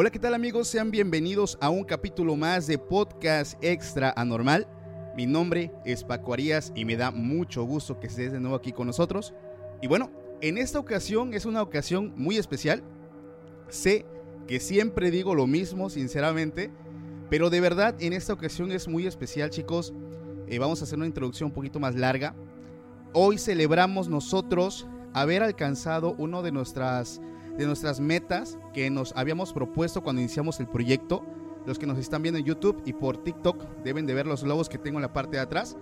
Hola, ¿qué tal amigos? Sean bienvenidos a un capítulo más de Podcast Extra Anormal. Mi nombre es Paco Arias y me da mucho gusto que estés de nuevo aquí con nosotros. Y bueno, en esta ocasión es una ocasión muy especial. Sé que siempre digo lo mismo, sinceramente, pero de verdad en esta ocasión es muy especial, chicos. Eh, vamos a hacer una introducción un poquito más larga. Hoy celebramos nosotros haber alcanzado uno de nuestras de nuestras metas que nos habíamos propuesto cuando iniciamos el proyecto. Los que nos están viendo en YouTube y por TikTok deben de ver los logos que tengo en la parte de atrás.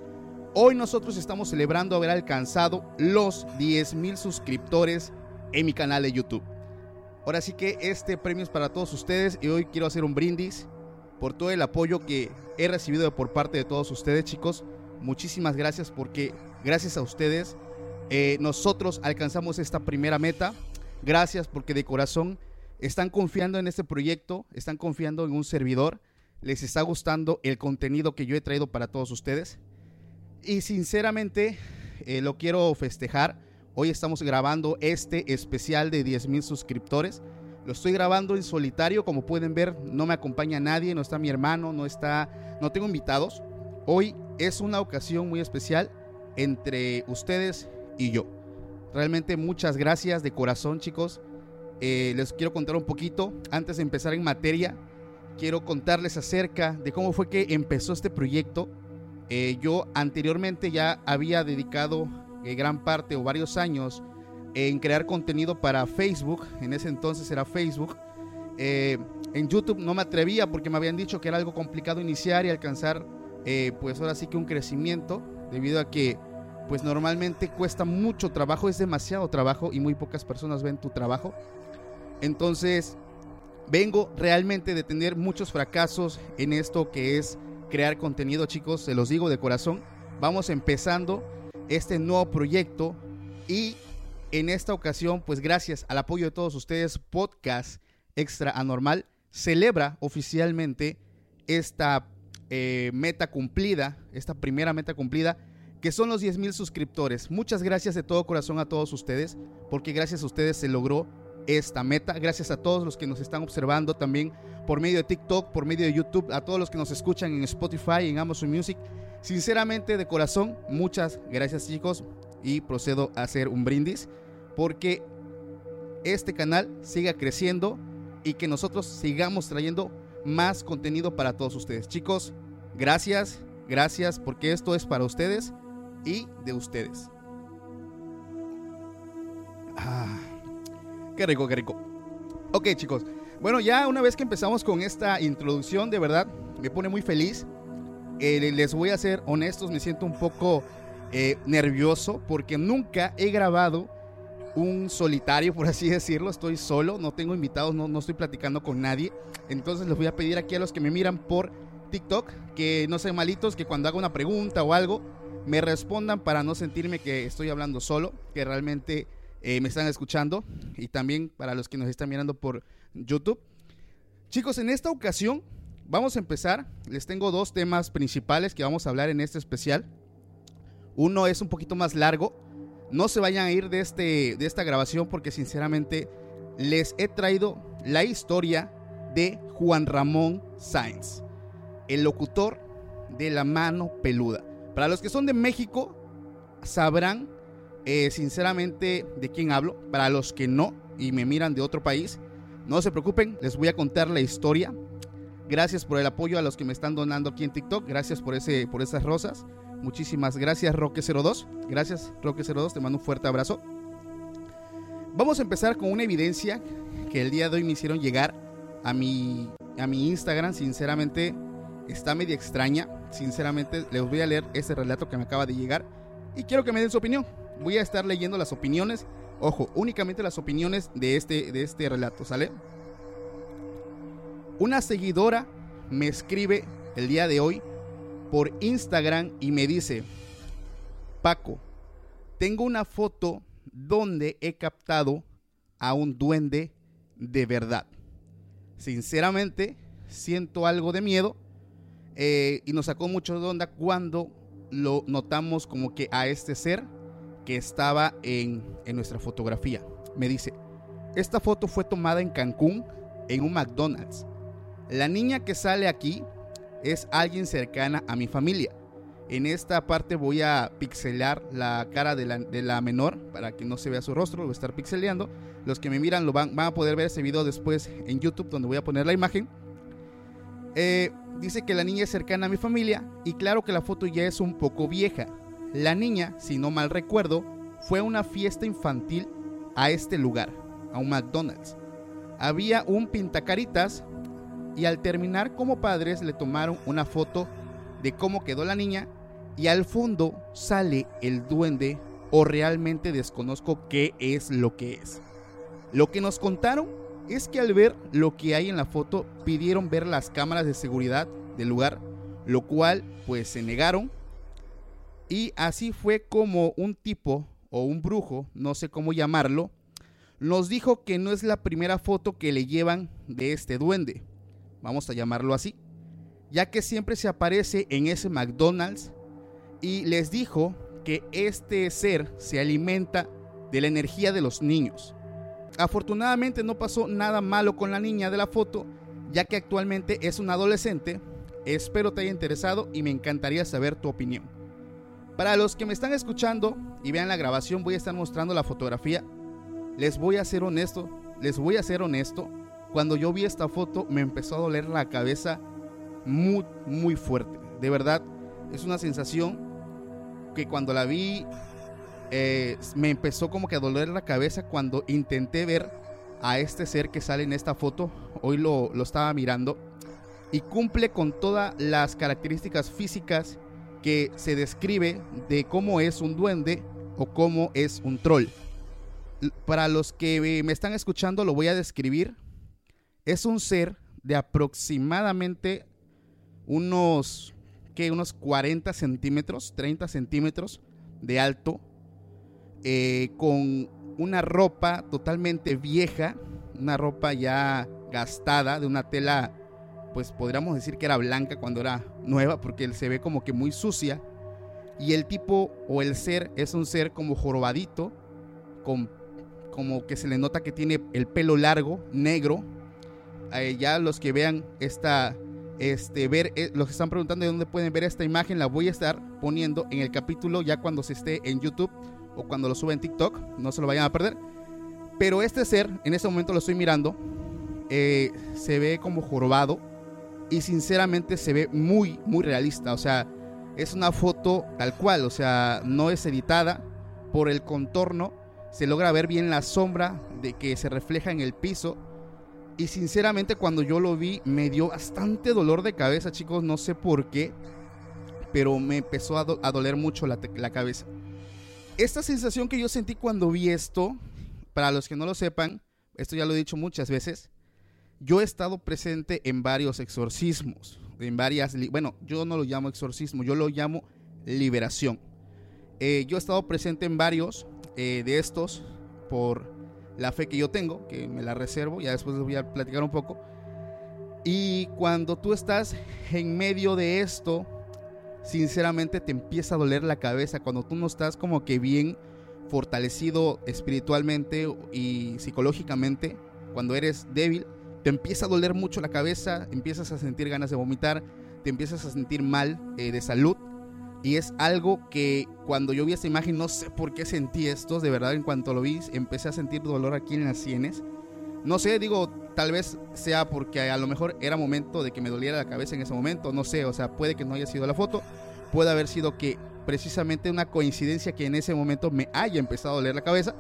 Hoy nosotros estamos celebrando haber alcanzado los 10 mil suscriptores en mi canal de YouTube. Ahora sí que este premio es para todos ustedes y hoy quiero hacer un brindis por todo el apoyo que he recibido por parte de todos ustedes, chicos. Muchísimas gracias porque gracias a ustedes eh, nosotros alcanzamos esta primera meta. Gracias porque de corazón están confiando en este proyecto, están confiando en un servidor, les está gustando el contenido que yo he traído para todos ustedes. Y sinceramente eh, lo quiero festejar. Hoy estamos grabando este especial de 10 mil suscriptores. Lo estoy grabando en solitario, como pueden ver, no me acompaña nadie, no está mi hermano, no está, no tengo invitados. Hoy es una ocasión muy especial entre ustedes y yo. Realmente muchas gracias de corazón, chicos. Eh, les quiero contar un poquito, antes de empezar en materia, quiero contarles acerca de cómo fue que empezó este proyecto. Eh, yo anteriormente ya había dedicado eh, gran parte o varios años en crear contenido para Facebook, en ese entonces era Facebook. Eh, en YouTube no me atrevía porque me habían dicho que era algo complicado iniciar y alcanzar, pues ahora sí que un crecimiento, debido a que pues normalmente cuesta mucho trabajo, es demasiado trabajo y muy pocas personas ven tu trabajo. Entonces, vengo realmente de tener muchos fracasos en esto que es crear contenido, chicos, se los digo de corazón. Vamos empezando este nuevo proyecto y en esta ocasión, pues gracias al apoyo de todos ustedes, Podcast Extra Anormal celebra oficialmente esta eh, meta cumplida, esta primera meta cumplida, que son los 10 mil suscriptores. Muchas gracias de todo corazón a todos ustedes, porque gracias a ustedes se logró esta meta. Gracias a todos los que nos están observando también por medio de TikTok, por medio de YouTube, a todos los que nos escuchan en Spotify, en Amazon Music. Sinceramente, de corazón, muchas gracias chicos y procedo a hacer un brindis porque este canal siga creciendo y que nosotros sigamos trayendo más contenido para todos ustedes. Chicos, gracias, gracias porque esto es para ustedes y de ustedes. Ah, qué rico, qué rico. Ok, chicos. Bueno, ya una vez que empezamos con esta introducción, de verdad, me pone muy feliz. Eh, les voy a ser honestos, me siento un poco eh, nervioso porque nunca he grabado un solitario, por así decirlo. Estoy solo, no tengo invitados, no, no estoy platicando con nadie. Entonces les voy a pedir aquí a los que me miran por TikTok que no sean malitos, que cuando haga una pregunta o algo, me respondan para no sentirme que estoy hablando solo, que realmente eh, me están escuchando. Y también para los que nos están mirando por YouTube. Chicos, en esta ocasión vamos a empezar. Les tengo dos temas principales que vamos a hablar en este especial. Uno es un poquito más largo. No se vayan a ir de, este, de esta grabación porque sinceramente les he traído la historia de Juan Ramón Sáenz, el locutor de la mano peluda. Para los que son de México, sabrán eh, sinceramente de quién hablo. Para los que no y me miran de otro país, no se preocupen, les voy a contar la historia. Gracias por el apoyo a los que me están donando aquí en TikTok. Gracias por, ese, por esas rosas. Muchísimas gracias, Roque02. Gracias, Roque02. Te mando un fuerte abrazo. Vamos a empezar con una evidencia que el día de hoy me hicieron llegar a mi, a mi Instagram. Sinceramente, está media extraña. Sinceramente, les voy a leer ese relato que me acaba de llegar. Y quiero que me den su opinión. Voy a estar leyendo las opiniones. Ojo, únicamente las opiniones de este, de este relato, ¿sale? Una seguidora me escribe el día de hoy por Instagram y me dice, Paco, tengo una foto donde he captado a un duende de verdad. Sinceramente, siento algo de miedo eh, y nos sacó mucho de onda cuando lo notamos como que a este ser que estaba en, en nuestra fotografía. Me dice, esta foto fue tomada en Cancún, en un McDonald's. La niña que sale aquí es alguien cercana a mi familia. En esta parte voy a pixelar la cara de la, menor para que no se vea su rostro, lo voy a estar pixeleando. Los que me miran lo van, van a poder ver ese video después en YouTube donde voy a poner la imagen. Eh, dice que la niña es cercana a mi familia y claro que la foto ya es un poco vieja. La niña, si no mal recuerdo, fue a una fiesta infantil a este lugar, a un McDonald's. Había un pintacaritas y al terminar como padres le tomaron una foto de cómo quedó la niña y al fondo sale el duende o realmente desconozco qué es lo que es. Lo que nos contaron es que al ver lo que hay en la foto pidieron ver las cámaras de seguridad del lugar, lo cual pues se negaron y así fue como un tipo o un brujo, no sé cómo llamarlo, nos dijo que no es la primera foto que le llevan de este duende, vamos a llamarlo así, ya que siempre se aparece en ese McDonald's y les dijo que este ser se alimenta de la energía de los niños. Afortunadamente no pasó nada malo con la niña de la foto, ya que actualmente es un adolescente. Espero te haya interesado y me encantaría saber tu opinión. Para los que me están escuchando y vean la grabación, voy a estar mostrando la fotografía. Les voy a ser honesto, les voy a ser honesto. Cuando yo vi esta foto me empezó a doler la cabeza muy, muy fuerte. De verdad, es una sensación que cuando la vi eh, me empezó como que a doler la cabeza cuando intenté ver a este ser que sale en esta foto. Hoy lo, lo estaba mirando y cumple con todas las características físicas que se describe de cómo es un duende o cómo es un troll. Para los que me están escuchando lo voy a describir. Es un ser de aproximadamente unos, que Unos 40 centímetros, 30 centímetros de alto, eh, con una ropa totalmente vieja, una ropa ya gastada, de una tela, pues podríamos decir que era blanca cuando era nueva, porque él se ve como que muy sucia. Y el tipo o el ser es un ser como jorobadito, con, como que se le nota que tiene el pelo largo, negro. Eh, ya los que vean esta, este, ver, eh, los que están preguntando de dónde pueden ver esta imagen, la voy a estar poniendo en el capítulo ya cuando se esté en YouTube o cuando lo suba en TikTok, no se lo vayan a perder. Pero este ser, en este momento lo estoy mirando, eh, se ve como jorobado y sinceramente se ve muy, muy realista. O sea, es una foto tal cual, o sea, no es editada por el contorno. Se logra ver bien la sombra de que se refleja en el piso y sinceramente cuando yo lo vi me dio bastante dolor de cabeza, chicos, no sé por qué, pero me empezó a, doler mucho la, cabeza. Esta sensación que yo sentí cuando vi esto, para los que no lo sepan, esto ya lo he dicho muchas veces, yo he estado presente en varios exorcismos, en varias, bueno, yo no lo llamo exorcismo, yo lo llamo liberación. Eh, yo he estado presente en varios eh, de estos por la fe que yo tengo, que me la reservo, ya después les voy a platicar un poco. Y cuando tú estás en medio de esto, sinceramente te empieza a doler la cabeza, cuando tú no estás como que bien fortalecido espiritualmente y psicológicamente, cuando eres débil, te empieza a doler mucho la cabeza, empiezas a sentir ganas de vomitar, te empiezas a sentir mal eh, de salud. Y es algo que cuando yo vi esta imagen, no sé por qué sentí esto, de verdad, en cuanto lo vi, empecé a sentir dolor aquí en las sienes. No sé, digo, tal vez sea porque a lo mejor era momento de que me doliera la cabeza en ese momento, no sé, o sea, puede que no haya sido la foto, puede haber sido que precisamente una coincidencia que en ese momento me haya empezado a doler la cabeza,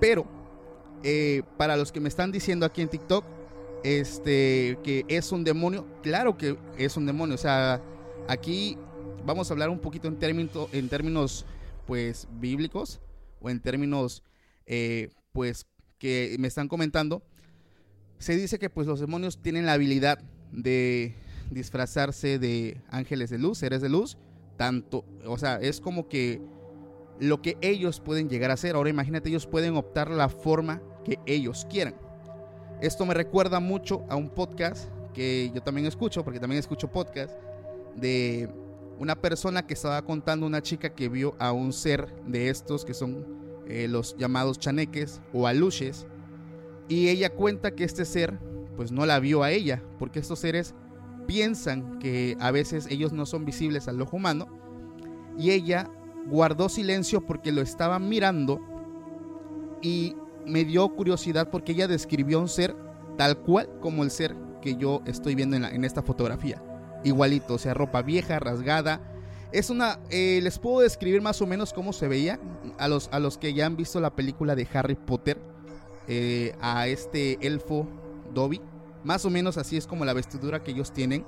pero eh, para los que me están diciendo aquí en TikTok, este, que es un demonio, claro que es un demonio, o sea, aquí vamos a hablar un poquito en, término, en términos, pues, bíblicos o en términos, eh, pues, que me están comentando. Se dice que, pues, los demonios tienen la habilidad de disfrazarse de ángeles de luz, seres de luz, tanto, o sea, es como que lo que ellos pueden llegar a hacer. Ahora imagínate, ellos pueden optar la forma que ellos quieran. Esto me recuerda mucho a un podcast que yo también escucho, porque también escucho podcast, de una persona que estaba contando una chica que vio a un ser de estos que son eh, los llamados chaneques o aluches y ella cuenta que este ser pues no la vio a ella porque estos seres piensan que a veces ellos no son visibles al ojo humano y ella guardó silencio porque lo estaba mirando y me dio curiosidad porque ella describió un ser tal cual como el ser que yo estoy viendo en, en esta fotografía igualito, o sea, ropa vieja, rasgada. Es una, eh, les puedo describir más o menos cómo se veía a los, a los que ya han visto la película de Harry Potter, eh, a este elfo Dobby. Más o menos así es como la vestidura que ellos tienen,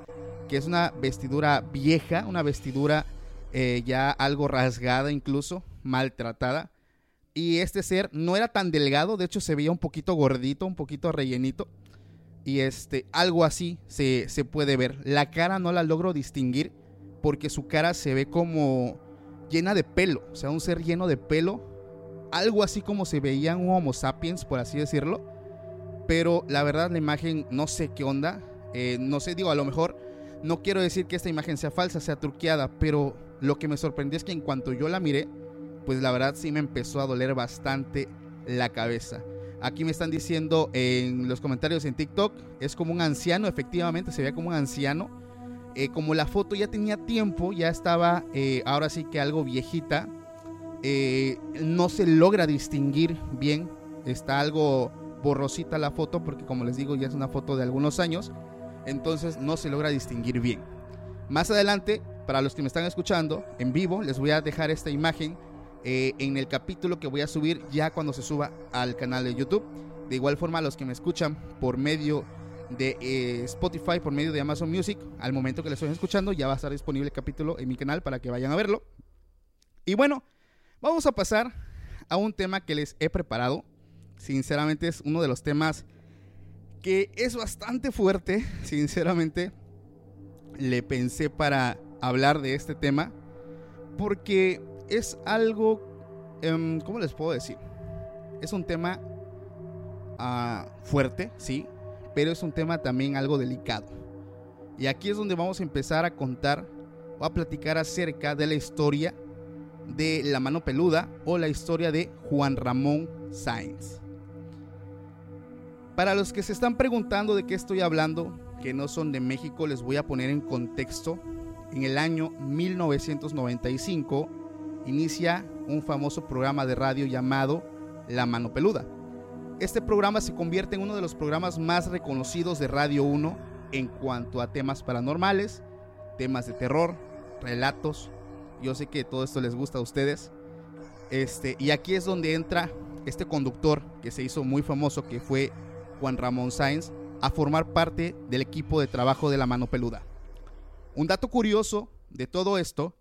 que es una vestidura vieja, una vestidura eh, ya algo rasgada incluso, maltratada. Y este ser no era tan delgado, de hecho se veía un poquito gordito, un poquito rellenito. Y este, algo así se, se puede ver. La cara no la logro distinguir porque su cara se ve como llena de pelo. O sea, un ser lleno de pelo. Algo así como se veía un Homo sapiens, por así decirlo. Pero la verdad, la imagen no sé qué onda. Eh, no sé, digo, a lo mejor no quiero decir que esta imagen sea falsa, sea truqueada. Pero lo que me sorprendió es que en cuanto yo la miré, pues la verdad sí me empezó a doler bastante la cabeza. Aquí me están diciendo en los comentarios en TikTok, es como un anciano, efectivamente, se ve como un anciano. Eh, como la foto ya tenía tiempo, ya estaba eh, ahora sí que algo viejita, eh, no se logra distinguir bien, está algo borrosita la foto, porque como les digo ya es una foto de algunos años, entonces no se logra distinguir bien. Más adelante, para los que me están escuchando en vivo, les voy a dejar esta imagen eh, en el capítulo que voy a subir ya cuando se suba al canal de YouTube. De igual forma, los que me escuchan por medio de eh, Spotify, por medio de Amazon Music, al momento que les estoy escuchando, ya va a estar disponible el capítulo en mi canal para que vayan a verlo. Y bueno, vamos a pasar a un tema que les he preparado. Sinceramente es uno de los temas que es bastante fuerte. Sinceramente, le pensé para hablar de este tema. Porque es algo, em, ¿cómo les puedo decir? Es un tema ah, fuerte, sí, pero es un tema también algo delicado. Y aquí es donde vamos a empezar a contar o a platicar acerca de la historia de la mano peluda o la historia de Juan Ramón Sáenz. Para los que se están preguntando de qué estoy hablando, que no son de México, les voy a poner en contexto. En el año 1995, inicia un famoso programa de radio llamado La Mano Peluda. Este programa se convierte en uno de los programas más reconocidos de Radio 1 en cuanto a temas paranormales, temas de terror, relatos. Yo sé que todo esto les gusta a ustedes. Este, y aquí es donde entra este conductor que se hizo muy famoso, que fue Juan Ramón Sáenz, a formar parte del equipo de trabajo de la mano peluda. Un dato curioso de todo esto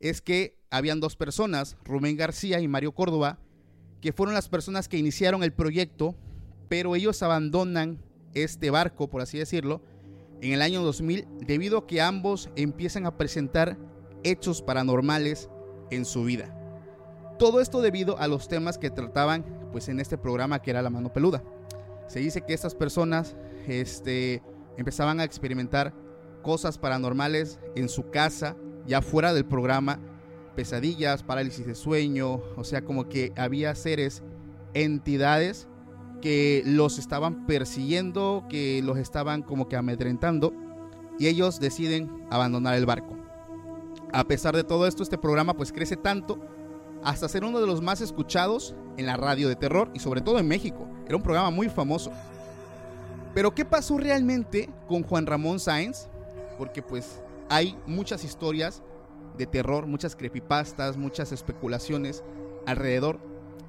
es que habían dos personas, Rubén García y Mario Córdoba, que fueron las personas que iniciaron el proyecto, pero ellos abandonan este barco, por así decirlo, en el año 2000 debido a que ambos empiezan a presentar hechos paranormales en su vida. Todo esto debido a los temas que trataban pues en este programa que era La Mano Peluda. Se dice que estas personas este, empezaban a experimentar cosas paranormales en su casa, ya fuera del programa, pesadillas, parálisis de sueño, o sea, como que había seres, entidades que los estaban persiguiendo, que los estaban como que amedrentando, y ellos deciden abandonar el barco. A pesar de todo esto, este programa pues crece tanto hasta ser uno de los más escuchados en la radio de terror y sobre todo en México. Era un programa muy famoso. Pero ¿qué pasó realmente con Juan Ramón Sáenz? Porque pues hay muchas historias de terror, muchas creepypastas, muchas especulaciones alrededor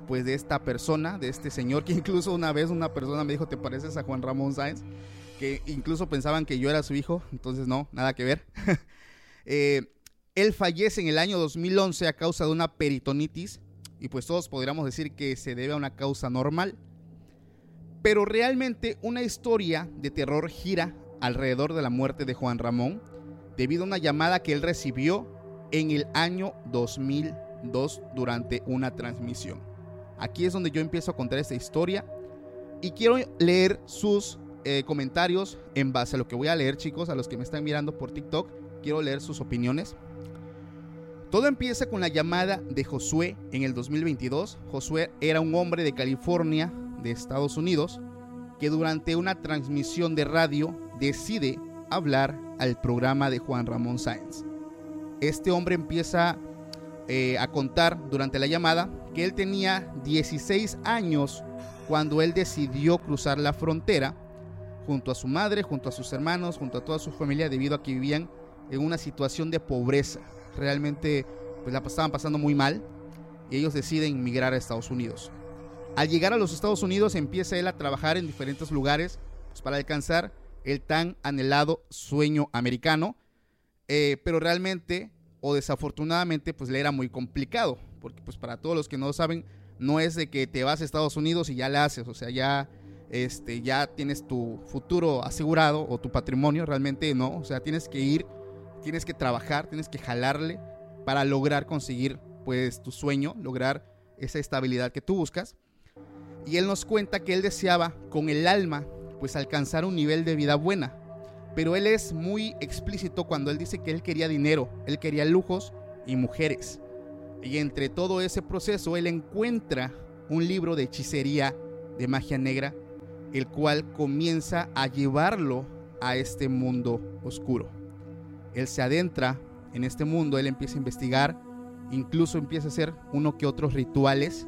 pues de esta persona, de este señor, que incluso una vez una persona me dijo, ¿te pareces a Juan Ramón Sáenz? Que incluso pensaban que yo era su hijo, entonces no, nada que ver. eh, él fallece en el año 2011 a causa de una peritonitis y pues todos podríamos decir que se debe a una causa normal. Pero realmente una historia de terror gira alrededor de la muerte de Juan Ramón debido a una llamada que él recibió en el año 2002 durante una transmisión. Aquí es donde yo empiezo a contar esta historia y quiero leer sus eh, comentarios en base a lo que voy a leer chicos, a los que me están mirando por TikTok, quiero leer sus opiniones. Todo empieza con la llamada de Josué en el 2022. Josué era un hombre de California, de Estados Unidos, que durante una transmisión de radio decide hablar al programa de Juan Ramón Sáenz. Este hombre empieza eh, a contar durante la llamada que él tenía 16 años cuando él decidió cruzar la frontera junto a su madre, junto a sus hermanos, junto a toda su familia debido a que vivían en una situación de pobreza. Realmente pues la estaban pasando muy mal y ellos deciden migrar a Estados Unidos. Al llegar a los Estados Unidos empieza él a trabajar en diferentes lugares pues, para alcanzar el tan anhelado sueño americano, eh, pero realmente o desafortunadamente pues le era muy complicado, porque pues para todos los que no saben, no es de que te vas a Estados Unidos y ya le haces, o sea, ya este ya tienes tu futuro asegurado o tu patrimonio, realmente no, o sea, tienes que ir, tienes que trabajar, tienes que jalarle para lograr conseguir pues tu sueño, lograr esa estabilidad que tú buscas. Y él nos cuenta que él deseaba con el alma pues alcanzar un nivel de vida buena, pero él es muy explícito cuando él dice que él quería dinero, él quería lujos y mujeres. Y entre todo ese proceso él encuentra un libro de hechicería, de magia negra, el cual comienza a llevarlo a este mundo oscuro. Él se adentra en este mundo, él empieza a investigar, incluso empieza a hacer uno que otros rituales,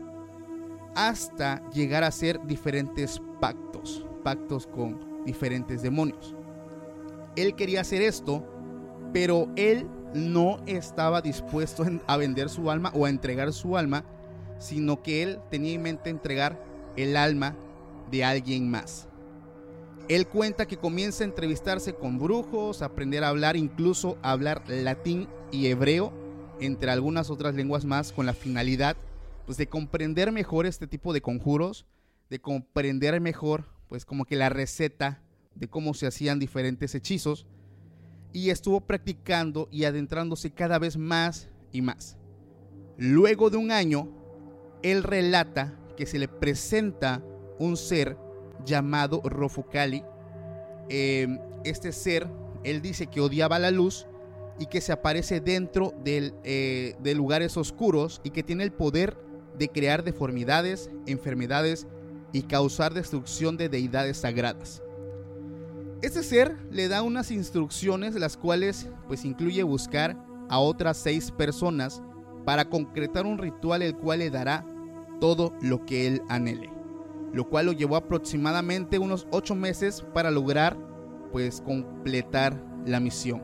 hasta llegar a hacer diferentes pactos, pactos con diferentes demonios él quería hacer esto, pero él no estaba dispuesto a vender su alma o a entregar su alma, sino que él tenía en mente entregar el alma de alguien más. Él cuenta que comienza a entrevistarse con brujos, aprender a hablar, incluso a hablar latín y hebreo, entre algunas otras lenguas más, con la finalidad pues, de comprender mejor este tipo de conjuros, de comprender mejor, pues como que la receta de cómo se hacían diferentes hechizos y estuvo practicando y adentrándose cada vez más y más. Luego de un año, él relata que se le presenta un ser llamado Rofukali. Em, este ser, él dice que odiaba la luz y que se aparece dentro eh, de lugares oscuros y que tiene el poder de crear deformidades, enfermedades y causar destrucción de deidades sagradas. Este ser le da unas instrucciones, las cuales pues incluye buscar a otras seis personas para concretar un ritual el cual le dará todo lo que él anhele, lo cual lo llevó aproximadamente unos ocho meses para lograr pues completar la misión.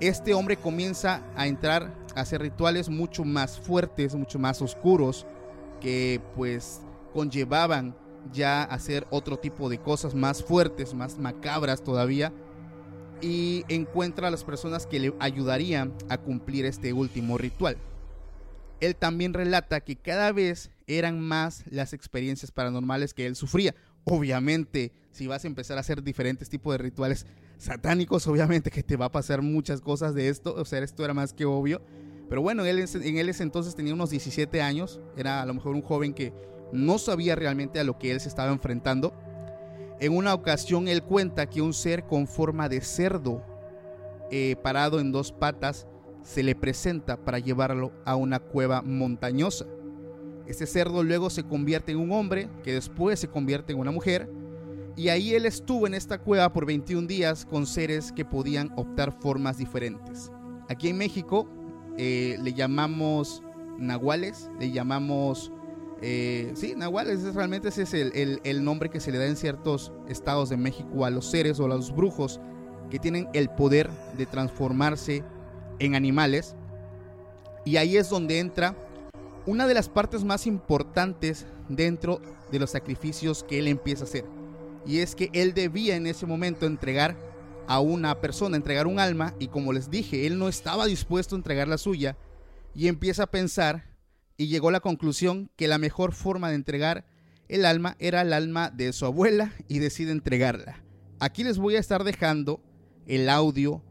Este hombre comienza a entrar a hacer rituales mucho más fuertes, mucho más oscuros, que pues conllevaban ya hacer otro tipo de cosas más fuertes, más macabras todavía, y encuentra a las personas que le ayudarían a cumplir este último ritual. Él también relata que cada vez eran más las experiencias paranormales que él sufría. Obviamente, si vas a empezar a hacer diferentes tipos de rituales satánicos, obviamente que te va a pasar muchas cosas de esto. O sea, esto era más que obvio. Pero bueno, él en ese entonces tenía unos 17 años. Era a lo mejor un joven que no sabía realmente a lo que él se estaba enfrentando. En una ocasión él cuenta que un ser con forma de cerdo, eh, parado en dos patas, se le presenta para llevarlo a una cueva montañosa. Este cerdo luego se convierte en un hombre, que después se convierte en una mujer, y ahí él estuvo en esta cueva por 21 días con seres que podían optar formas diferentes. Aquí en México eh, le llamamos nahuales, le llamamos... Eh, sí, nahuales, realmente ese es el nombre que se le da en ciertos estados de México a los seres o a los brujos que tienen el poder de transformarse en animales. Y ahí es donde entra una de las partes más importantes dentro de los sacrificios que él empieza a hacer. Y es que él debía en ese momento entregar a una persona, entregar un alma, y como les dije, él no estaba dispuesto a entregar la suya, y empieza a pensar y llegó a la conclusión que la mejor forma de entregar el alma era el alma de su abuela y decide entregarla. Aquí les voy a estar dejando el audio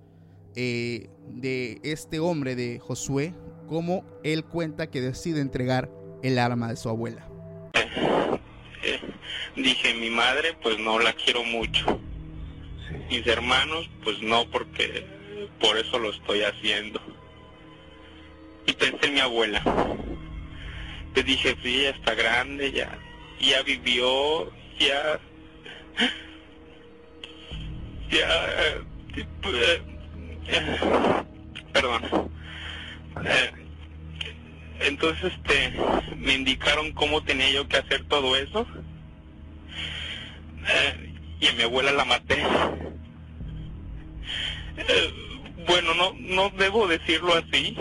eh, de este hombre, de Josué, cómo él cuenta que decide entregar el arma de su abuela. Eh, dije, mi madre pues no la quiero mucho. Mis hermanos pues no porque por eso lo estoy haciendo. Y pensé en mi abuela. Le dije, sí, ya está grande, ya, ya vivió, ya... Ya... Perdón. Eh, entonces, este, me indicaron cómo tenía yo que hacer todo eso. Eh, y a mi abuela la maté. Eh, bueno, no, no debo decirlo así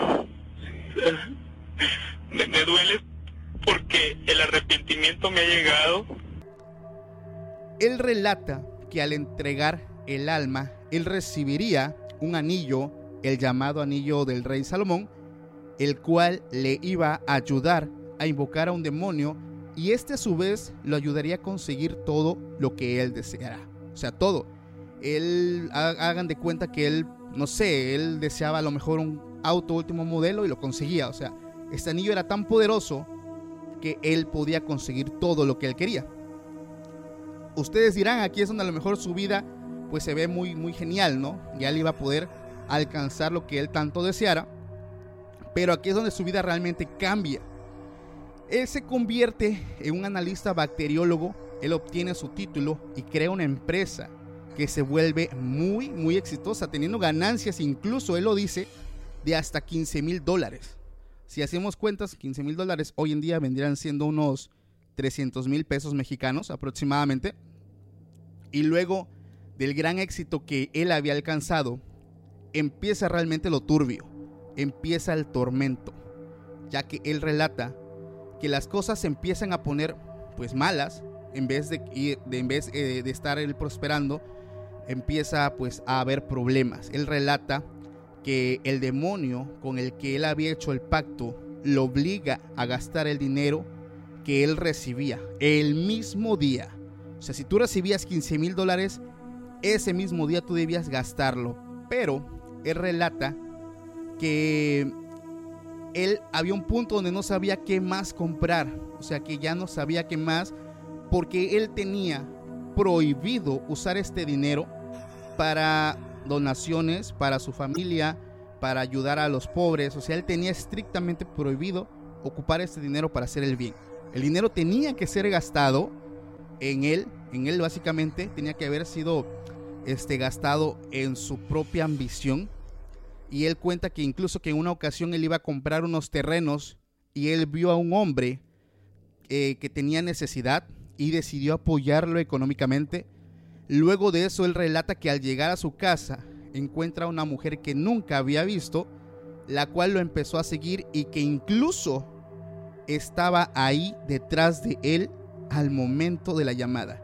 me duele porque el me ha llegado. Él relata que al entregar el alma, él recibiría un anillo, el llamado anillo del rey Salomón, el cual le iba a ayudar a invocar a un demonio y este a su vez lo ayudaría a conseguir todo lo que él deseara. O sea, todo. Él, hagan de cuenta que él, no sé, él deseaba a lo mejor un auto último modelo y lo conseguía. O sea, este anillo era tan poderoso que él podía conseguir todo lo que él quería. Ustedes dirán, aquí es donde a lo mejor su vida pues se ve muy, muy genial, ¿no? Ya él iba a poder alcanzar lo que él tanto deseara. Pero aquí es donde su vida realmente cambia. Él se convierte en un analista bacteriólogo, él obtiene su título y crea una empresa que se vuelve muy, muy exitosa, teniendo ganancias, incluso él lo dice, de hasta 15 mil dólares. Si hacemos cuentas, 15 mil dólares hoy en día vendrían siendo unos 300 mil pesos mexicanos aproximadamente. Y luego del gran éxito que él había alcanzado, empieza realmente lo turbio, empieza el tormento, ya que él relata que las cosas se empiezan a poner pues malas, en vez de, en vez eh, de estar él prosperando, empieza pues a haber problemas. Él relata que el demonio con el que él había hecho el pacto lo obliga a gastar el dinero que él recibía el mismo día. O sea, si tú recibías 15 mil dólares, ese mismo día tú debías gastarlo. Pero él relata que él había un punto donde no sabía qué más comprar. O sea, que ya no sabía qué más porque él tenía prohibido usar este dinero para donaciones, para su familia, para ayudar a los pobres. O sea, él tenía estrictamente prohibido ocupar este dinero para hacer el bien. El dinero tenía que ser gastado en él, en él básicamente tenía que haber sido este, gastado en su propia ambición. Y él cuenta que incluso que en una ocasión él iba a comprar unos terrenos y él vio a un hombre eh, que tenía necesidad y decidió apoyarlo económicamente. Luego de eso él relata que al llegar a su casa encuentra a una mujer que nunca había visto, la cual lo empezó a seguir y que incluso estaba ahí detrás de él al momento de la llamada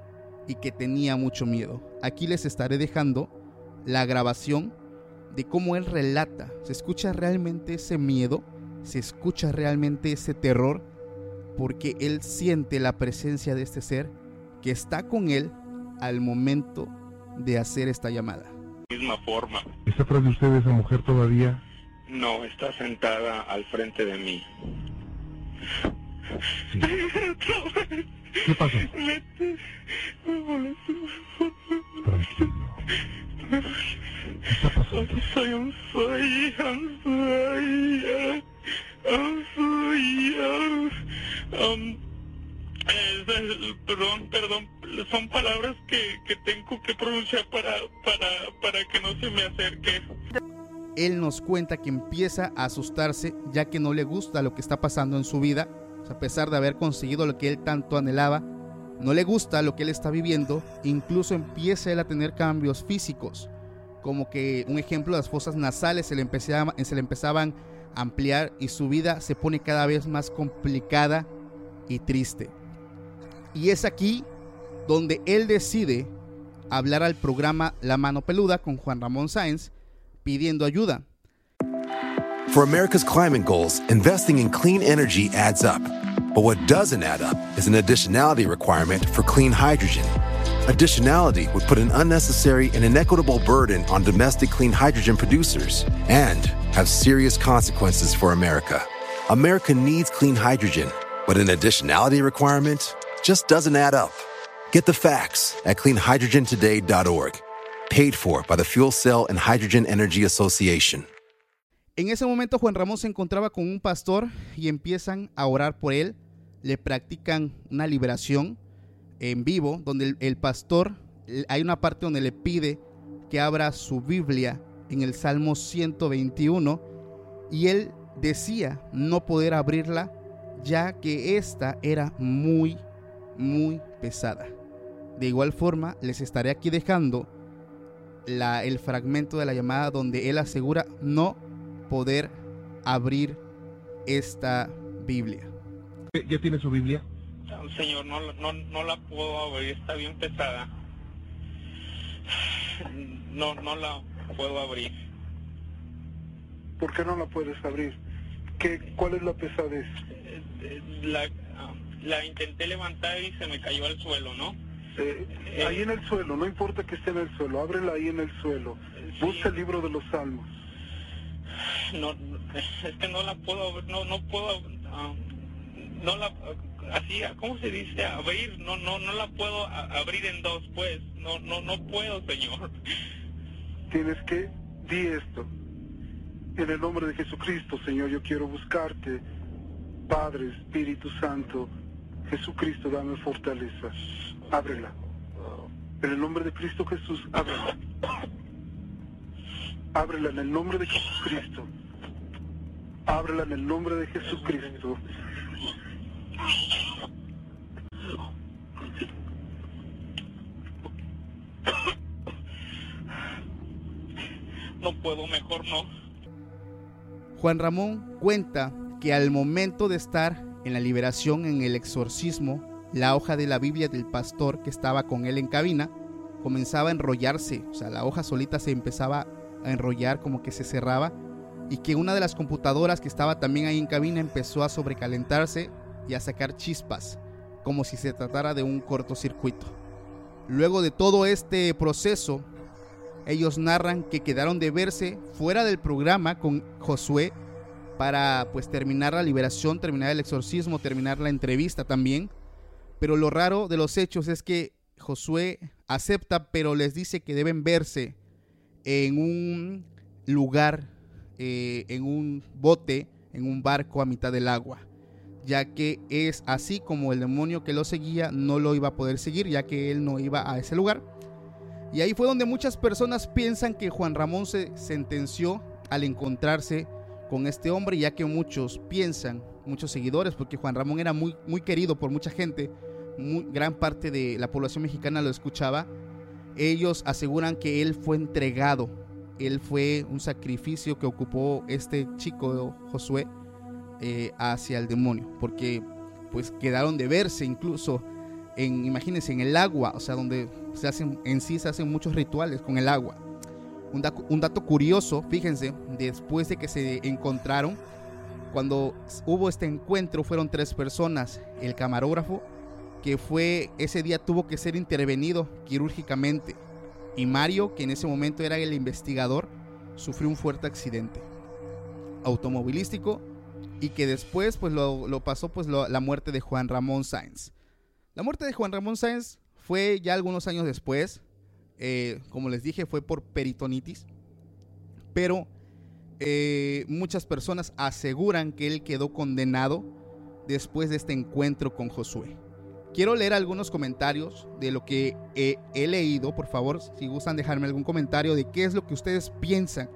y que tenía mucho miedo. Aquí les estaré dejando la grabación de cómo él relata. Se escucha realmente ese miedo, se escucha realmente ese terror, porque él siente la presencia de este ser que está con él al momento de hacer esta llamada. Misma forma. ¿Está atrás de usted esa mujer todavía? No, está sentada al frente de mí. ¿Qué pasó? Tranquilo. ¿Qué está pasando? Soy un soy, sorry, I'm sorry, eh, perdón, perdón, son palabras que, que tengo que pronunciar para, para, para que no se me acerque. él nos cuenta que empieza a asustarse ya que no le gusta lo que está pasando en su vida, a pesar de haber conseguido lo que él tanto anhelaba, no le gusta lo que él está viviendo, incluso empieza él a tener cambios físicos, como que un ejemplo, las fosas nasales se le, empezaban, se le empezaban a ampliar y su vida se pone cada vez más complicada y triste. Y es aquí donde él decide hablar al programa La Mano Peluda con Juan Ramón Sáenz pidiendo ayuda. For America's climate goals, investing in clean energy adds up. But what doesn't add up is an additionality requirement for clean hydrogen. Additionality would put an unnecessary and inequitable burden on domestic clean hydrogen producers and have serious consequences for America. America needs clean hydrogen, but an additionality requirement just doesn't add up. Get the facts at cleanhydrogentoday.org. Paid for by the Fuel Cell and Hydrogen Energy Association. En ese momento Juan Ramón se encontraba con un pastor y empiezan a orar por él, le practican una liberación en vivo, donde el, el, pastor, hay una parte donde le pide que abra su Biblia en el Salmo 121 y él decía no poder abrirla ya que esta era muy, muy pesada. De igual forma, les estaré aquí dejando la, el fragmento de la llamada donde él asegura no poder abrir esta Biblia. ¿Ya tiene su Biblia? Señor, no, no, no la puedo abrir, está bien pesada. No, no la puedo abrir. ¿Por qué no la puedes abrir? ¿Qué, ¿Cuál es la pesadez? La, la intenté levantar y se me cayó al suelo, ¿no? Eh, eh, ahí en el suelo, no importa que esté en el suelo, ábrela ahí en el suelo. Sí. Busca el libro de los salmos. No, es que no la puedo, no, no puedo, uh, no la, así, ¿cómo se dice? Abrir, no, no, no la puedo abrir en dos, pues, no, no, no puedo, Señor. Tienes que, di esto, en el nombre de Jesucristo, Señor, yo quiero buscarte, Padre, Espíritu Santo, Jesucristo, dame fortaleza. Ábrela. En el nombre de Cristo Jesús, ábrela. Ábrela en el nombre de Jesucristo. Ábrela en el nombre de Jesucristo. No puedo, mejor no. Juan Ramón cuenta que al momento de estar en la liberación, en el exorcismo, la hoja de la Biblia del pastor que estaba con él en cabina comenzaba a enrollarse, o sea, la hoja solita se empezaba a enrollar como que se cerraba y que una de las computadoras que estaba también ahí en cabina empezó a sobrecalentarse y a sacar chispas, como si se tratara de un cortocircuito. Luego de todo este proceso, ellos narran que quedaron de verse fuera del programa con Josué para pues terminar la liberación, terminar el exorcismo, terminar la entrevista también. Pero lo raro de los hechos es que Josué acepta, pero les dice que deben verse en un lugar, eh, en un bote, en un barco a mitad del agua, ya que es así como el demonio que lo seguía no lo iba a poder seguir, ya que él no iba a ese lugar. Y ahí fue donde muchas personas piensan que Juan Ramón se sentenció al encontrarse con este hombre, ya que muchos piensan, muchos seguidores, porque Juan Ramón era muy, muy querido por mucha gente, muy, gran parte de la población mexicana lo escuchaba, ellos aseguran que él fue entregado, él fue un sacrificio que ocupó este chico Josué eh, hacia el demonio, porque pues quedaron de verse incluso en, imagínense, en el agua, o sea, donde se hacen, en sí se hacen muchos rituales con el agua. Un, da, un dato curioso, fíjense, después de que se encontraron, cuando hubo este encuentro fueron tres personas, el camarógrafo, que fue ese día tuvo que ser intervenido quirúrgicamente, y Mario, que en ese momento era el investigador, sufrió un fuerte accidente automovilístico y que después pues lo, pasó pues la muerte de Juan Ramón Sáenz. La muerte de Juan Ramón Sáenz fue ya algunos años después, eh, como les dije, fue por peritonitis, pero eh, muchas personas aseguran que él quedó condenado después de este encuentro con Josué. Quiero leer algunos comentarios de lo que he, leído, por favor, si gustan dejarme algún comentario de qué es lo que ustedes piensan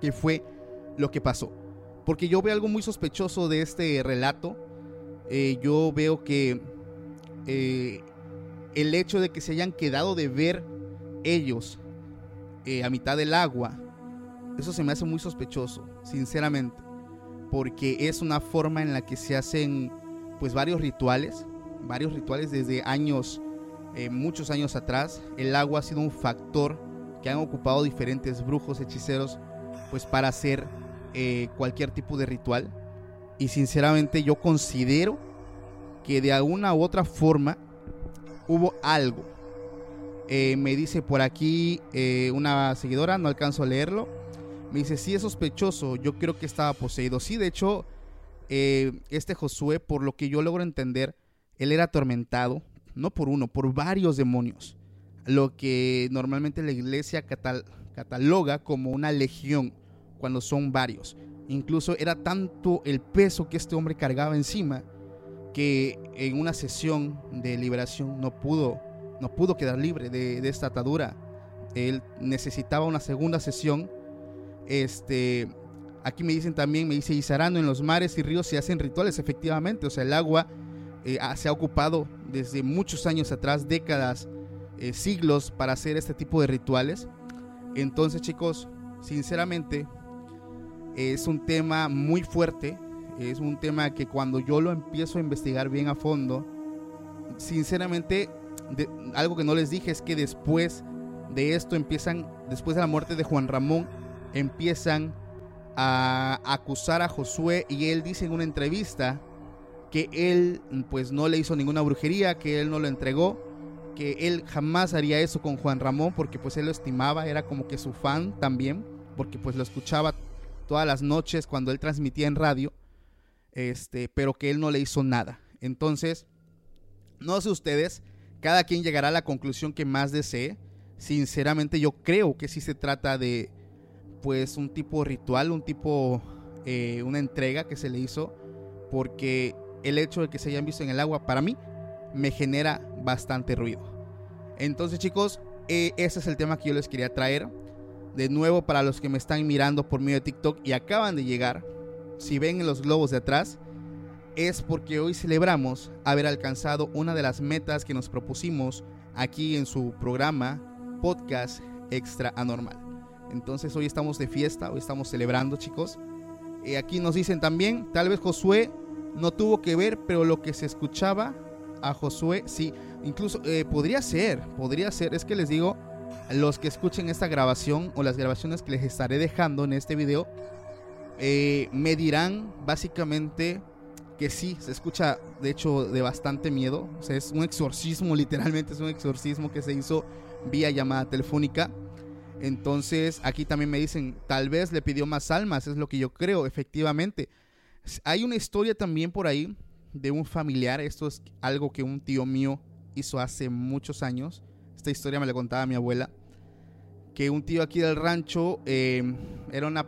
qué fue lo que pasó. Porque yo veo algo muy sospechoso de este relato. Eh, yo veo que el hecho de que se hayan quedado de ver ellos eh, a mitad del agua, eso se me hace muy sospechoso, sinceramente. Porque es una forma en la que se hacen pues varios rituales, varios rituales desde años, muchos años atrás. El agua ha sido un factor que han ocupado diferentes brujos, hechiceros, pues para hacer eh, cualquier tipo de ritual. Y sinceramente yo considero que de alguna u otra forma hubo algo. Eh, me dice por aquí eh, una seguidora, no alcanzo a leerlo. Me dice, sí es sospechoso, yo creo que estaba poseído. Sí, de hecho, este Josué, por lo que yo logro entender, él era atormentado, no por uno, por varios demonios. Lo que normalmente la iglesia cataloga como una legión cuando son varios. Incluso era tanto el peso que este hombre cargaba encima que en una sesión de liberación no pudo, no pudo quedar libre de, esta atadura. Él necesitaba una segunda sesión. Este, aquí me dicen también, me dice Isarano, en los mares y ríos se hacen rituales, efectivamente. O sea, el agua eh, se ha ocupado desde muchos años atrás, décadas, eh, siglos, para hacer este tipo de rituales. Entonces, chicos, sinceramente, es un tema muy fuerte, es un tema que cuando yo lo empiezo a investigar bien a fondo, sinceramente, algo que no les dije es que después de esto empiezan, después de la muerte de Juan Ramón, empiezan a acusar a Josué y él dice en una entrevista que él pues no le hizo ninguna brujería, que él no lo entregó, que él jamás haría eso con Juan Ramón porque pues él lo estimaba, era como que su fan también, porque pues lo escuchaba todas las noches cuando él transmitía en radio, este, pero que él no le hizo nada. Entonces, no sé ustedes, cada quien llegará a la conclusión que más desee. Sinceramente yo creo que sí se trata de pues un tipo ritual, un tipo, eh, una entrega que se le hizo, porque el hecho de que se hayan visto en el agua para mí me genera bastante ruido. Entonces chicos, eh, ese es el tema que yo les quería traer. De nuevo, para los que me están mirando por medio de TikTok y acaban de llegar, si ven en los globos de atrás, es porque hoy celebramos haber alcanzado una de las metas que nos propusimos aquí en su programa Podcast Extra Anormal. Entonces hoy estamos de fiesta, hoy estamos celebrando chicos. Y aquí nos dicen también, tal vez Josué no tuvo que ver, pero lo que se escuchaba a Josué, sí, incluso eh, podría ser, podría ser, es que les digo, los que escuchen esta grabación o las grabaciones que les estaré dejando en este video, eh, me dirán básicamente que sí, se escucha de hecho de bastante miedo. Es un exorcismo, literalmente es un exorcismo que se hizo vía llamada telefónica. Entonces aquí también me dicen, tal vez le pidió más almas, es lo que yo creo, efectivamente. Hay una historia también por ahí de un familiar, esto es algo que un tío mío hizo hace muchos años esta historia me la contaba mi abuela, que un tío aquí del rancho eh, era una,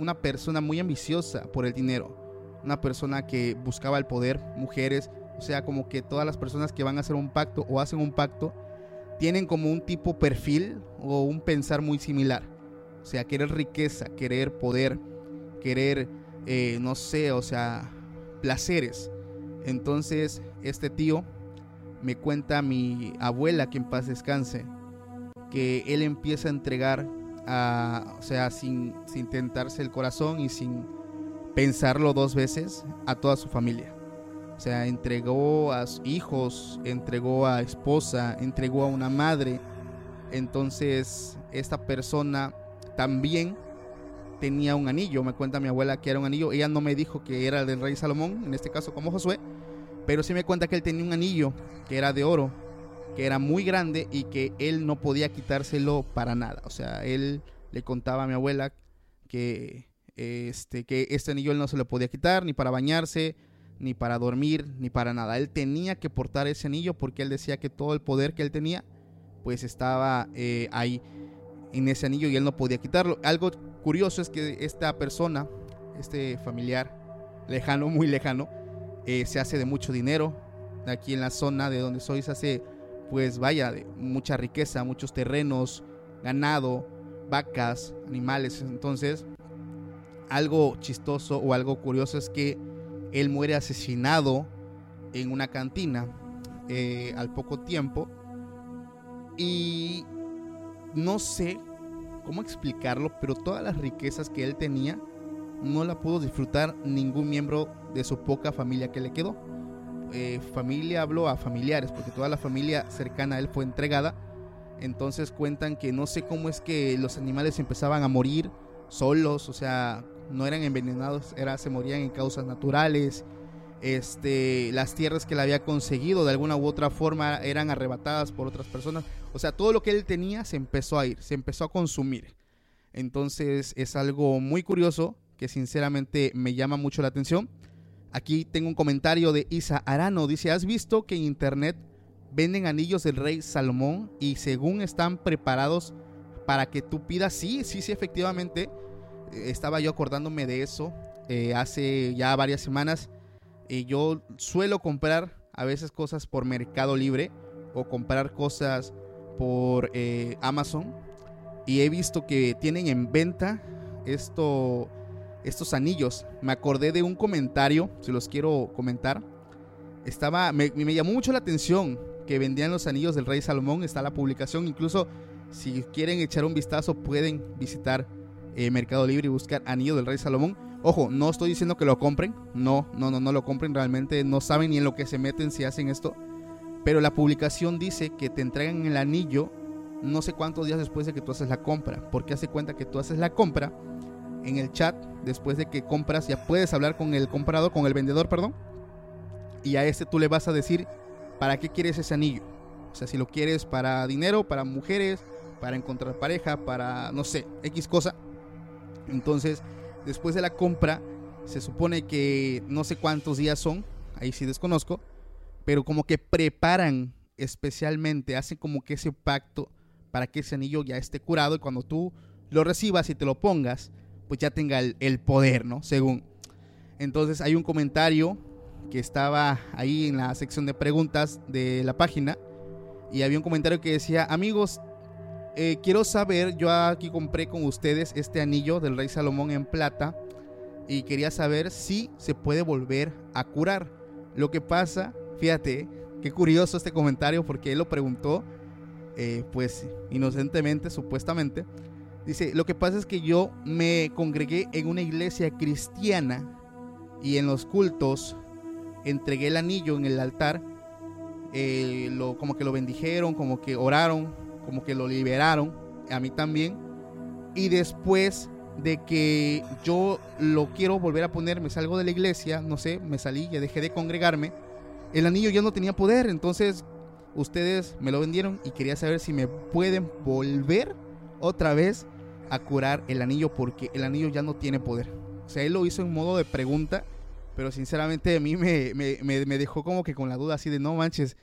una persona muy ambiciosa por el dinero, una persona que buscaba el poder, mujeres, o sea, como que todas las personas que van a hacer un pacto o hacen un pacto tienen como un tipo perfil o un pensar muy similar. O sea, querer riqueza, querer poder, querer, eh, no sé, o sea, placeres. Entonces, este tío me cuenta mi abuela, que en paz descanse, que él empieza a entregar, a, o sea, sin, sin tentarse el corazón y sin pensarlo dos veces, a toda su familia. O sea, entregó a hijos, entregó a esposa, entregó a una madre. Entonces, esta persona también tenía un anillo. Me cuenta mi abuela que era un anillo. Ella no me dijo que era del rey Salomón, en este caso como Josué, pero sí me cuenta que él tenía un anillo que era de oro, que era muy grande y que él no podía quitárselo para nada. O sea, él le contaba a mi abuela que este, que este anillo él no se lo podía quitar ni para bañarse, ni para dormir, ni para nada. Él tenía que portar ese anillo porque él decía que todo el poder que él tenía, pues estaba eh, ahí en ese anillo y él no podía quitarlo. Algo curioso es que esta persona, este familiar lejano, muy lejano, eh, se hace de mucho dinero. Aquí en la zona de donde soy se hace, pues vaya, mucha riqueza, muchos terrenos, ganado, vacas, animales. Entonces, algo chistoso o algo curioso es que él muere asesinado en una cantina eh, al poco tiempo. Y no sé cómo explicarlo, pero todas las riquezas que él tenía no la pudo disfrutar ningún miembro de su poca familia que le quedó. Eh, familia hablo a familiares, porque toda la familia cercana a él fue entregada. Entonces cuentan que no sé cómo es que los animales empezaban a morir solos, o sea, no eran envenenados, era, se morían en causas naturales. Este, las tierras que él había conseguido de alguna u otra forma eran arrebatadas por otras personas. O sea, todo lo que él tenía se empezó a ir, se empezó a consumir. Entonces es algo muy curioso que sinceramente me llama mucho la atención. Aquí tengo un comentario de Isa Arano. Dice, ¿has visto que en internet venden anillos del rey Salomón y según están preparados para que tú pidas? Sí, sí, sí, efectivamente. Eh, estaba yo acordándome de eso eh, hace ya varias semanas. Y yo suelo comprar a veces cosas por Mercado Libre o comprar cosas por eh, Amazon. Y he visto que tienen en venta esto estos anillos. Me acordé de un comentario, si los quiero comentar. Estaba, me, llamó mucho la atención que vendían los anillos del rey Salomón. Está la publicación. Incluso si quieren echar un vistazo pueden visitar eh, Mercado Libre y buscar anillo del rey Salomón. Ojo, no estoy diciendo que lo compren. No, no, no, no lo compren. Realmente no saben ni en lo que se meten si hacen esto. Pero la publicación dice que te entregan el anillo no sé cuántos días después de que tú haces la compra. Porque hace cuenta que tú haces la compra en el chat después de que compras, ya puedes hablar con el comprador, con el vendedor, perdón. Y a este tú le vas a decir para qué quieres ese anillo. O sea, si lo quieres para dinero, para mujeres, para encontrar pareja, para, no sé, X cosa. Entonces, después de la compra, se supone que no sé cuántos días son, ahí sí desconozco, pero como que preparan especialmente, hacen como que ese pacto para que ese anillo ya esté curado y cuando tú lo recibas y te lo pongas, pues ya tenga el, poder, ¿no? Según. Entonces hay un comentario que estaba ahí en la sección de preguntas de la página y había un comentario que decía, amigos, eh, quiero saber, yo aquí compré con ustedes este anillo del rey Salomón en plata y quería saber si se puede volver a curar. Lo que pasa, fíjate, qué curioso este comentario porque él lo preguntó, eh, pues inocentemente, supuestamente, Dice, lo que pasa es que yo me congregué en una iglesia cristiana y en los cultos entregué el anillo en el altar, eh, lo, como que lo bendijeron, como que oraron, como que lo liberaron, a mí también. Y después de que yo lo quiero volver a poner, me salgo de la iglesia, no sé, me salí, ya dejé de congregarme, el anillo ya no tenía poder, entonces ustedes me lo vendieron y quería saber si me pueden volver otra vez a curar el anillo porque el anillo ya no tiene poder. O sea, él lo hizo en modo de pregunta, pero sinceramente a mí me, me, dejó como que con la duda así de no manches.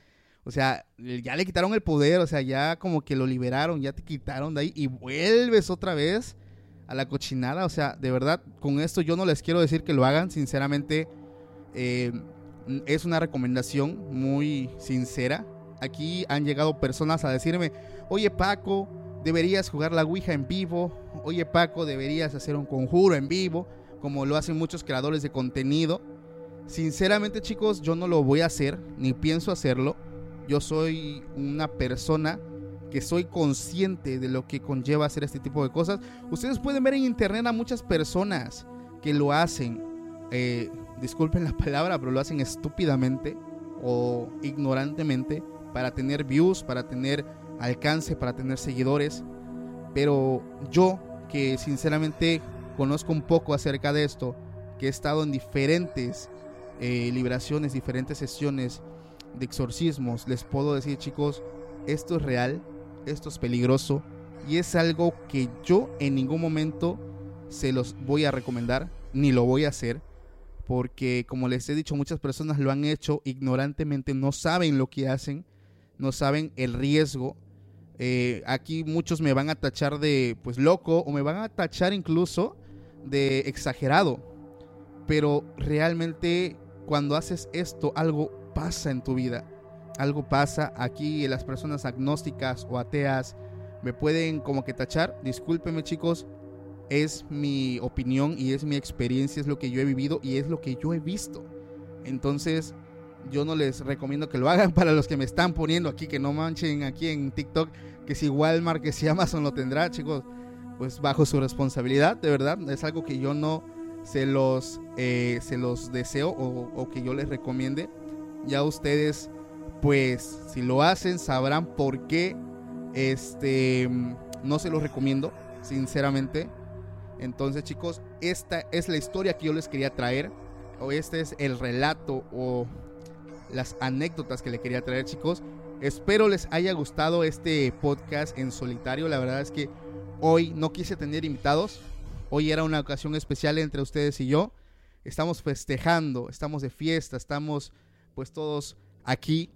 O sea, ya le quitaron el poder, o sea, ya como que lo liberaron, ya te quitaron de ahí y vuelves otra vez a la cochinada. O sea, de verdad, con esto yo no les quiero decir que lo hagan, sinceramente eh, es una recomendación muy sincera. Aquí han llegado personas a decirme, oye Paco, deberías jugar la Ouija en vivo. Oye Paco, deberías hacer un conjuro en vivo, como lo hacen muchos creadores de contenido. Sinceramente chicos, yo no lo voy a hacer, ni pienso hacerlo. Yo soy una persona que soy consciente de lo que conlleva hacer este tipo de cosas. Ustedes pueden ver en internet a muchas personas que lo hacen, eh, disculpen la palabra, pero lo hacen estúpidamente o ignorantemente para tener views, para tener alcance, para tener seguidores. Pero yo, que sinceramente conozco un poco acerca de esto, que he estado en diferentes eh, liberaciones, diferentes sesiones de exorcismos, les puedo decir chicos, esto es real, esto es peligroso y es algo que yo en ningún momento se los voy a recomendar, ni lo voy a hacer, porque como les he dicho, muchas personas lo han hecho ignorantemente, no saben lo que hacen, no saben el riesgo eh, aquí muchos me van a tachar de pues loco o me van a tachar incluso de exagerado. Pero realmente cuando haces esto algo pasa en tu vida. Algo pasa aquí las personas agnósticas o ateas me pueden como que tachar. Discúlpenme chicos, es mi opinión y es mi experiencia, es lo que yo he vivido y es lo que yo he visto. Entonces, yo no les recomiendo que lo hagan para los que me están poniendo aquí, que no manchen aquí en TikTok, que si Walmart, que si Amazon lo tendrá, chicos, pues bajo su responsabilidad, de verdad, es algo que yo no se los, eh, se los deseo o, o que yo les recomiende. Ya ustedes, pues, si lo hacen, sabrán por qué este, no se los recomiendo, sinceramente. Entonces, chicos, esta es la historia que yo les quería traer. O este es el relato o las anécdotas que le quería traer, chicos. Espero les haya gustado este podcast en solitario. La verdad es que hoy no quise tener invitados. Hoy era una ocasión especial entre ustedes y yo. Estamos festejando, estamos de fiesta, estamos pues todos aquí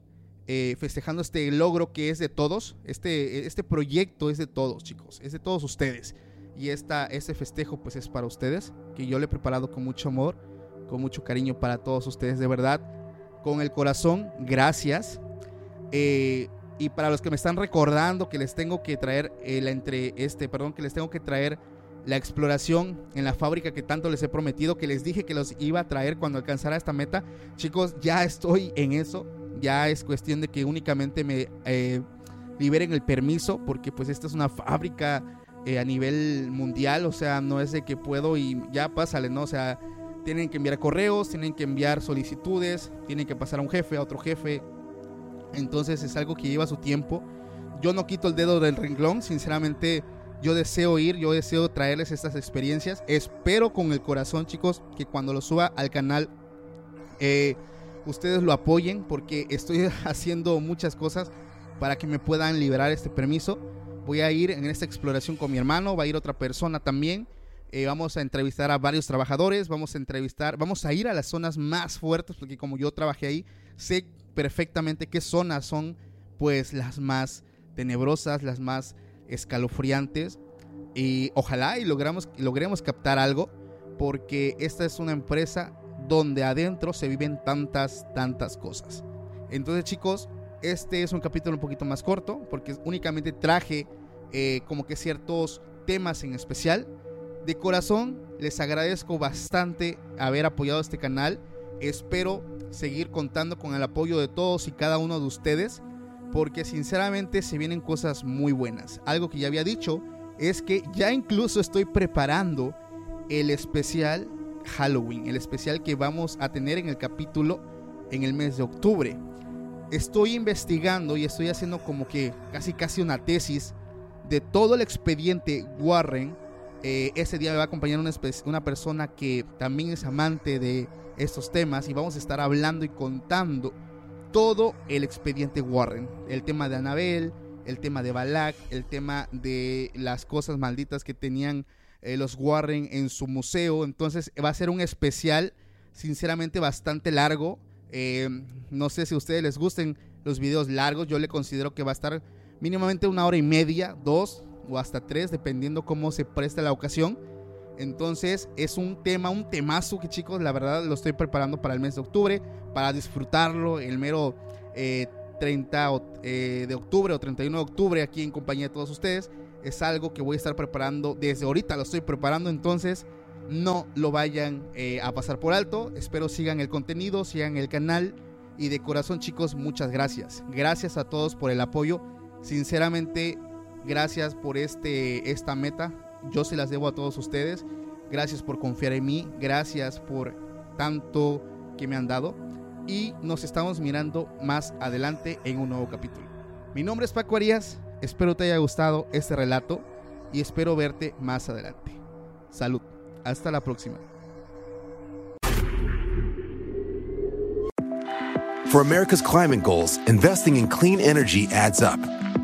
eh, festejando este logro que es de todos. Este, este proyecto es de todos, chicos. Es de todos ustedes. Y esta, este festejo pues es para ustedes, que yo le he preparado con mucho amor, con mucho cariño para todos ustedes, de verdad. Con el corazón, gracias. Eh, y para los que me están recordando que les tengo que traer el entre este, perdón, que les tengo que traer la exploración en la fábrica que tanto les he prometido, que les dije que los iba a traer cuando alcanzara esta meta. Chicos, ya estoy en eso. Ya es cuestión de que únicamente me eh, liberen el permiso, porque pues esta es una fábrica eh, a nivel mundial, o sea, no es de que puedo y ya pásale, ¿no? O sea, tienen que enviar correos, tienen que enviar solicitudes, tienen que pasar a un jefe, a otro jefe. Entonces es algo que lleva su tiempo. Yo no quito el dedo del renglón, sinceramente yo deseo ir, yo deseo traerles estas experiencias. Espero con el corazón, chicos, que cuando lo suba al canal eh, ustedes lo apoyen porque estoy haciendo muchas cosas para que me puedan liberar este permiso. Voy a ir en esta exploración con mi hermano, va a ir otra persona también. Eh, vamos a entrevistar a varios trabajadores, vamos a entrevistar, vamos a ir a las zonas más fuertes porque como yo trabajé ahí, sé perfectamente qué zonas son pues las más tenebrosas, las más escalofriantes y ojalá y logremos captar algo porque esta es una empresa donde adentro se viven tantas, tantas cosas. Entonces chicos, este es un capítulo un poquito más corto porque únicamente traje eh, como que ciertos temas en especial. De corazón les agradezco bastante haber apoyado este canal. Espero seguir contando con el apoyo de todos y cada uno de ustedes porque sinceramente se vienen cosas muy buenas. Algo que ya había dicho es que ya incluso estoy preparando el especial Halloween, el especial que vamos a tener en el capítulo en el mes de octubre. Estoy investigando y estoy haciendo como que casi casi una tesis de todo el expediente Warren. Eh, ese día me va a acompañar una, una persona que también es amante de estos temas y vamos a estar hablando y contando todo el expediente Warren. El tema de Anabel, el tema de Balak, el tema de las cosas malditas que tenían eh, los Warren en su museo. Entonces va a ser un especial, sinceramente, bastante largo. Eh, no sé si a ustedes les gusten los videos largos. Yo le considero que va a estar mínimamente una hora y media, dos o hasta tres, dependiendo cómo se preste la ocasión. Entonces es un tema, un temazo que chicos, la verdad lo estoy preparando para el mes de octubre, para disfrutarlo el mero 30 eh, de octubre o 31 de octubre aquí en compañía de todos ustedes es algo que voy a estar preparando desde ahorita, lo estoy preparando, entonces no lo vayan eh, a pasar por alto. Espero sigan el contenido, sigan el canal y de corazón chicos, muchas gracias. Gracias a todos por el apoyo. Sinceramente, gracias por este, esta meta. Yo se las debo a todos ustedes. Gracias por confiar en mí. Gracias por tanto que me han dado. Y nos estamos mirando más adelante en un nuevo capítulo. Mi nombre es Paco Arias Espero te haya gustado este relato y espero verte más adelante. Salud. Hasta la próxima.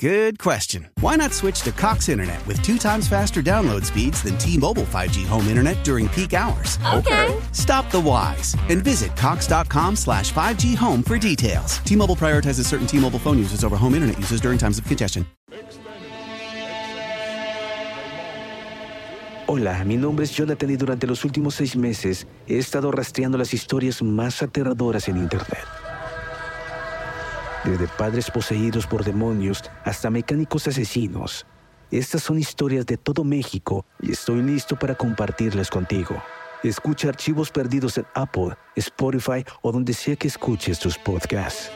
Good question. Why not switch to Cox Internet with two times faster download speeds than T-Mobile 5G home internet during peak hours? Okay. Stop the whys and visit cox.com slash 5G home for details. T-Mobile prioritizes certain T-Mobile phone users over home internet users during times of congestion. Hola, mi nombre es Jonathan y durante los últimos seis meses he estado rastreando las historias más aterradoras en Internet. Desde padres poseídos por demonios hasta mecánicos asesinos. Estas son historias de todo México y estoy listo para compartirlas contigo. Escucha archivos perdidos en Apple, Spotify o donde sea que escuches tus podcasts.